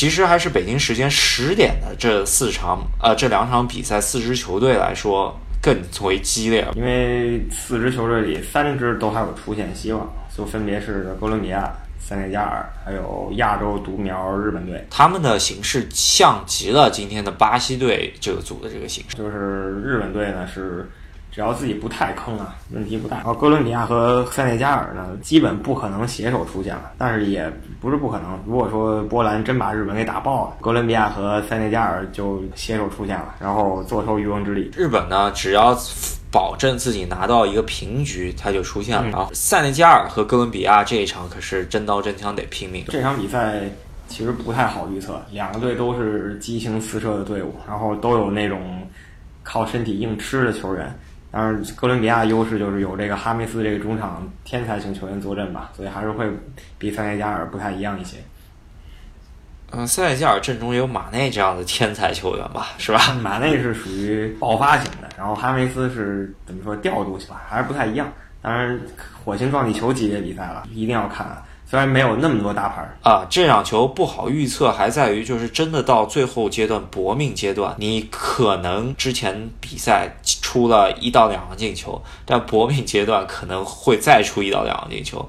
其实还是北京时间十点的这四场，呃，这两场比赛，四支球队来说更为激烈，因为四支球队里三支都还有出线希望，就分别是哥伦比亚。塞内加尔还有亚洲独苗日本队，他们的形势像极了今天的巴西队这个组的这个形式。就是日本队呢是只要自己不太坑啊，问题不大。然后哥伦比亚和塞内加尔呢，基本不可能携手出现了，但是也不是不可能。如果说波兰真把日本给打爆了，哥伦比亚和塞内加尔就携手出现了，然后坐收渔翁之利。日本呢，只要。保证自己拿到一个平局，他就出现了。然后塞内加尔和哥伦比亚这一场可是真刀真枪得拼命。这场比赛其实不太好预测，两个队都是激情四射的队伍，然后都有那种靠身体硬吃的球员。当然，哥伦比亚优势就是有这个哈梅斯这个中场天才型球员坐镇吧，所以还是会比塞内加尔不太一样一些。嗯，塞内加尔阵中也有马内这样的天才球员吧，是吧？马内是属于爆发型的，然后哈梅斯是怎么说调度型吧，还是不太一样。当然，火星撞地球级别比赛了，一定要看。虽然没有那么多大牌啊，这场球不好预测，还在于就是真的到最后阶段搏命阶段，你可能之前比赛出了一到两个进球，但搏命阶段可能会再出一到两个进球。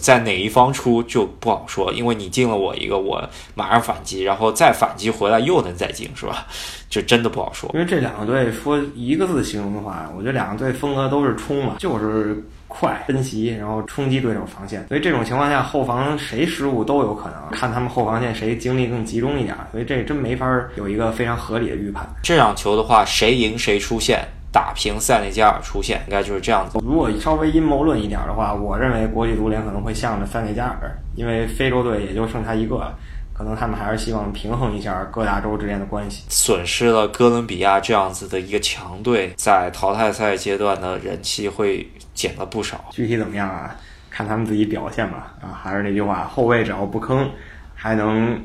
在哪一方出就不好说，因为你进了我一个，我马上反击，然后再反击回来又能再进，是吧？就真的不好说。因为这两个队说一个字形容的话，我觉得两个队风格都是冲嘛，就是快奔袭，然后冲击对手防线。所以这种情况下，后防谁失误都有可能，看他们后防线谁精力更集中一点。所以这真没法有一个非常合理的预判。这场球的话，谁赢谁出线。打平塞内加尔出现，应该就是这样子。如果稍微阴谋论一点的话，我认为国际足联可能会向着塞内加尔，因为非洲队也就剩他一个了，可能他们还是希望平衡一下各大洲之间的关系。损失了哥伦比亚这样子的一个强队，在淘汰赛阶段的人气会减了不少。具体怎么样啊？看他们自己表现吧。啊，还是那句话，后卫只要不坑，还能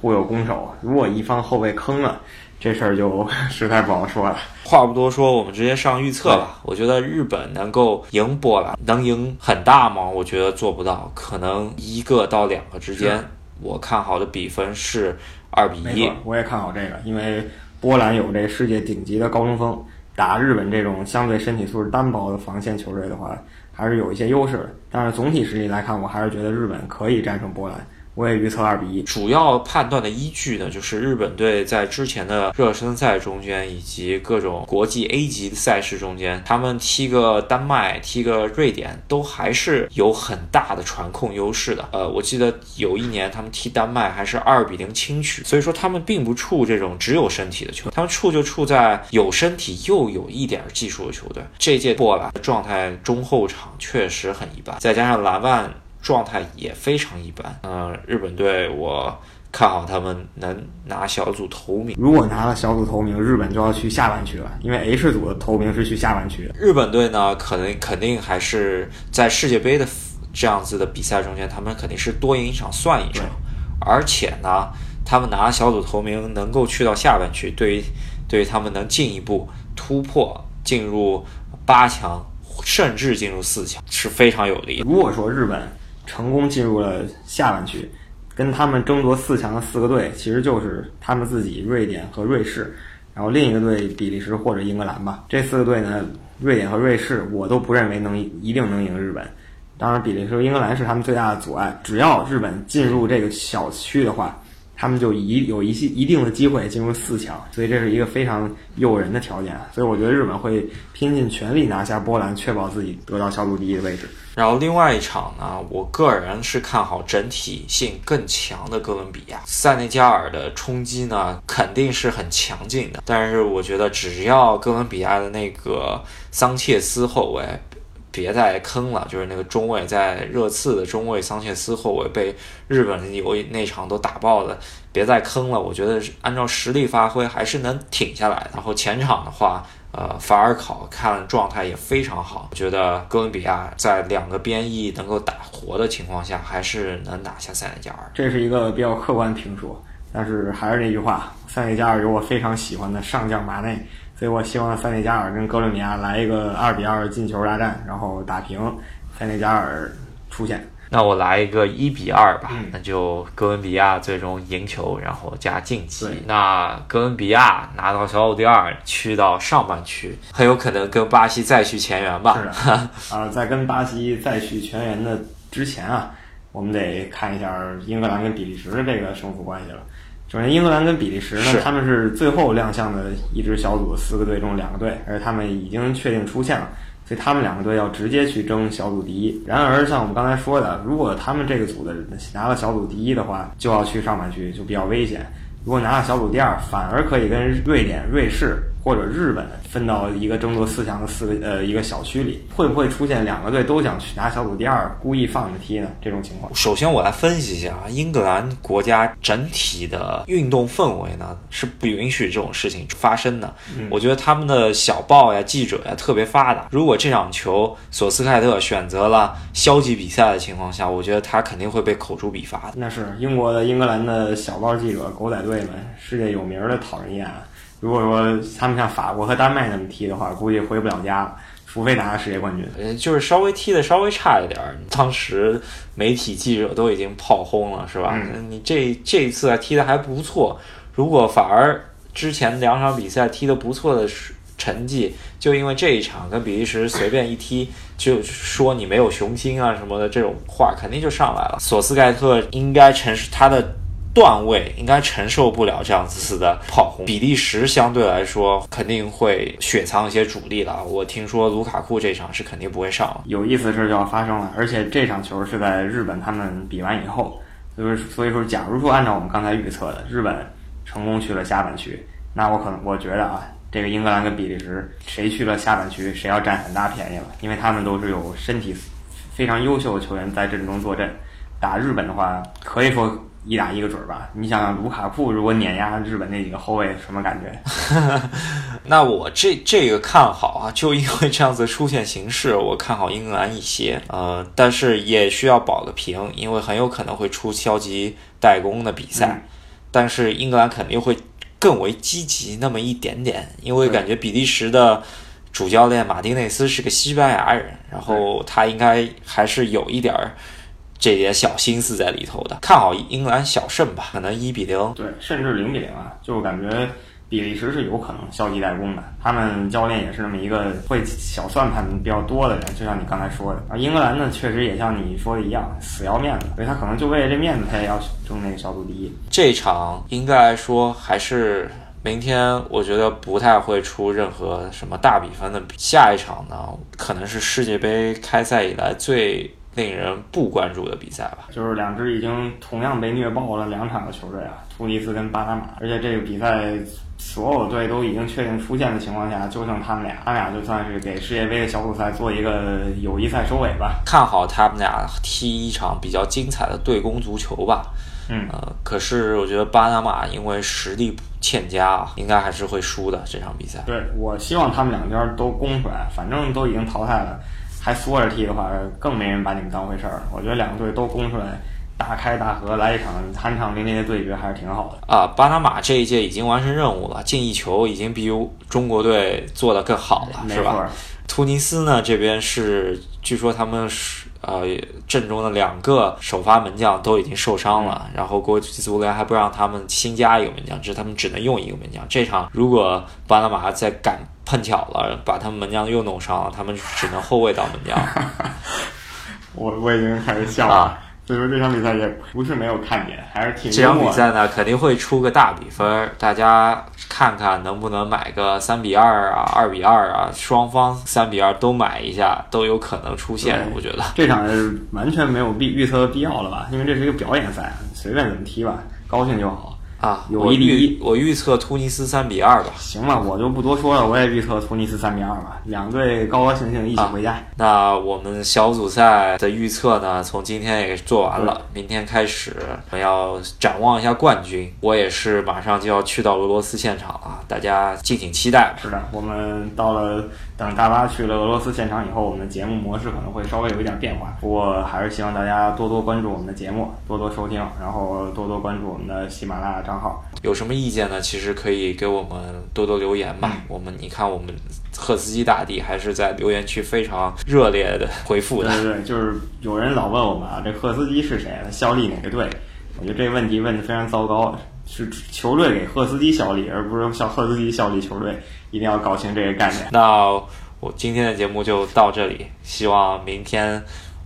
互有攻守。如果一方后卫坑了，这事儿就 实在不好说了。话不多说，我们直接上预测吧。我觉得日本能够赢波兰，能赢很大吗？我觉得做不到，可能一个到两个之间。我看好的比分是二比一。我也看好这个，因为波兰有这世界顶级的高中锋，打日本这种相对身体素质单薄的防线球队的话，还是有一些优势的。但是总体实力来看，我还是觉得日本可以战胜波兰。我也预测二比一。主要判断的依据呢，就是日本队在之前的热身赛中间，以及各种国际 A 级赛事中间，他们踢个丹麦、踢个瑞典，都还是有很大的传控优势的。呃，我记得有一年他们踢丹麦还是二比零轻取，所以说他们并不怵这种只有身体的球队，他们怵就怵在有身体又有一点技术的球队。这届波兰状态中后场确实很一般，再加上蓝万。状态也非常一般。嗯，日本队我看好他们能拿小组头名。如果拿了小组头名，日本就要去下半区了，因为 H 组的头名是去下半区。日本队呢，可能肯定还是在世界杯的这样子的比赛中间，他们肯定是多赢一场算一场。而且呢，他们拿小组头名能够去到下半区，对于对于他们能进一步突破进入八强，甚至进入四强是非常有利。如果说日本。成功进入了下半区，跟他们争夺四强的四个队，其实就是他们自己瑞典和瑞士，然后另一个队比利时或者英格兰吧。这四个队呢，瑞典和瑞士我都不认为能一定能赢日本。当然，比利时、英格兰是他们最大的阻碍。只要日本进入这个小区的话。他们就一有一些一定的机会进入四强，所以这是一个非常诱人的条件。所以我觉得日本会拼尽全力拿下波兰，确保自己得到小组第一的位置。然后另外一场呢，我个人是看好整体性更强的哥伦比亚。塞内加尔的冲击呢肯定是很强劲的，但是我觉得只要哥伦比亚的那个桑切斯后卫。别再坑了，就是那个中卫在热刺的中卫桑切斯后卫被日本有那场都打爆了，别再坑了。我觉得按照实力发挥还是能挺下来。然后前场的话，呃，法尔考看状态也非常好，觉得哥伦比亚在两个边翼能够打活的情况下，还是能拿下塞内加尔。这是一个比较客观评说，但是还是那句话，塞内加尔有我非常喜欢的上将马内。所以我希望塞内加尔跟哥伦比亚来一个二比二进球大战，然后打平，塞内加尔出线。那我来一个一比二吧，嗯那就哥伦比亚最终赢球，然后加晋级。那哥伦比亚拿到小组第二，去到上半区，很有可能跟巴西再续前缘吧。是的，啊，在跟巴西再续前缘的之前啊，我们得看一下英格兰跟比利时的这个胜负关系了。首先，英格兰跟比利时呢，他们是最后亮相的一支小组四个队中两个队，而他们已经确定出线了，所以他们两个队要直接去争小组第一。然而，像我们刚才说的，如果他们这个组的拿了小组第一的话，就要去上半区，就比较危险。如果拿了小组第二，反而可以跟瑞典、瑞士或者日本分到一个争夺四强的四个呃一个小区里，会不会出现两个队都想去拿小组第二，故意放着踢呢？这种情况，首先，我来分析一下啊，英格兰国家整体的运动氛围呢是不允许这种事情发生的。我觉得他们的小报呀、记者呀特别发达。如果这场球索斯盖特选择了消极比赛的情况下，我觉得他肯定会被口诛笔伐的。那是英国的、英格兰的小报记者、狗仔队们，世界有名的讨人厌啊。如果说他们像法国和丹麦那么踢的话，估计回不了家了，除非拿个世界冠军。呃，就是稍微踢的稍微差一点儿，当时媒体记者都已经炮轰了，是吧？嗯你这这一次啊踢的还不错，如果反而之前两场比赛踢的不错的成绩，就因为这一场跟比利时随便一踢，就说你没有雄心啊什么的这种话，肯定就上来了。索斯盖特应该承受他的。段位应该承受不了这样子的炮轰，比利时相对来说肯定会雪藏一些主力了。我听说卢卡库这场是肯定不会上。有意思的事就要发生了，而且这场球是在日本他们比完以后，就是所以说，假如说按照我们刚才预测的，日本成功去了下半区，那我可能我觉得啊，这个英格兰跟比利时谁去了下半区，谁要占很大便宜了，因为他们都是有身体非常优秀的球员在阵中坐镇。打日本的话，可以说一打一个准儿吧。你想想，卢卡库如果碾压日本那几个后卫，什么感觉？那我这这个看好啊，就因为这样子出现形势，我看好英格兰一些。呃，但是也需要保个平，因为很有可能会出消极怠工的比赛。嗯但是英格兰肯定会更为积极那么一点点，因为感觉比利时的主教练马丁内斯是个西班牙人，然后他应该还是有一点儿这点小心思在里头的。看好英格兰小胜吧，可能一比零。对，甚至零比零啊，就感觉比利时是有可能消极怠工的。他们教练也是那么一个会小算盘比较多的人，就像你刚才说的。而英格兰呢，确实也像你说的一样，死要面子，所以他可能就为了这面子，他也要争那个小组第一。这场应该来说还是明天，我觉得不太会出任何什么大比分的比。下一场呢，可能是世界杯开赛以来最令人不关注的比赛吧。就是两支已经同样被虐爆了两场的球队啊，突尼斯跟巴拿马，而且这个比赛所有队都已经确定出线的情况下，就剩他们俩，他们俩就算是给世界杯的小组赛做一个友谊赛收尾吧。看好他们俩踢一场比较精彩的对攻足球吧。嗯，呃，可是我觉得巴拿马因为实力欠佳啊，应该还是会输的这场比赛。对我希望他们两边都攻出来，反正都已经淘汰了，还缩着踢的话，更没人把你们当回事儿。我觉得两个队都攻出来，大开大合，来一场酣畅淋漓的对决，还是挺好的。啊，巴拿马这一届已经完成任务了，进一球已经比中国队做得更好了，是吧？突尼斯呢这边是，据说他们是呃阵中的两个首发门将都已经受伤了，然后国际足联还不让他们新加一个门将，只是他们只能用一个门将。这场如果巴拿马再赶碰巧了，把他们门将又弄伤了，他们只能后卫当门将。我我已经开始笑了。啊所以说这场比赛也不是没有看点，还是挺这场。比赛呢，肯定会出个大比分，大家看看能不能买个三比二啊、二比二啊，双方三比二都买一下，都有可能出现。我觉得这场完全没有必预测的必要了吧？因为这是一个表演赛，随便怎么踢吧，高兴就好。啊，有一比一预我预测突尼斯三比二吧。行吧，我就不多说了，我也预测突尼斯三比二吧，两队高高兴兴一起回家。那我们小组赛的预测呢，从今天也做完了，明天开始我们要展望一下冠军。我也是马上就要去到俄罗斯现场了，大家敬请期待吧。是的，我们到了等大巴去了俄罗斯现场以后，我们的节目模式可能会稍微有一点变化。不过还是希望大家多多关注我们的节目，多多收听，然后多多关注我们的喜马拉雅有什么意见呢？其实可以给我们多多留言吧。我们你看，我们赫斯基大帝还是在留言区非常热烈的回复的。对对对，就是有人老问我们啊，这赫斯基是谁？他效力哪个队？我觉得这个问题问的非常糟糕，是球队给赫斯基效力，而不是效赫斯基效力球队。一定要搞清这个概念。那我今天的节目就到这里，希望明天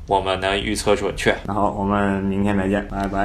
我们能预测准确。然后我们明天再见，拜拜。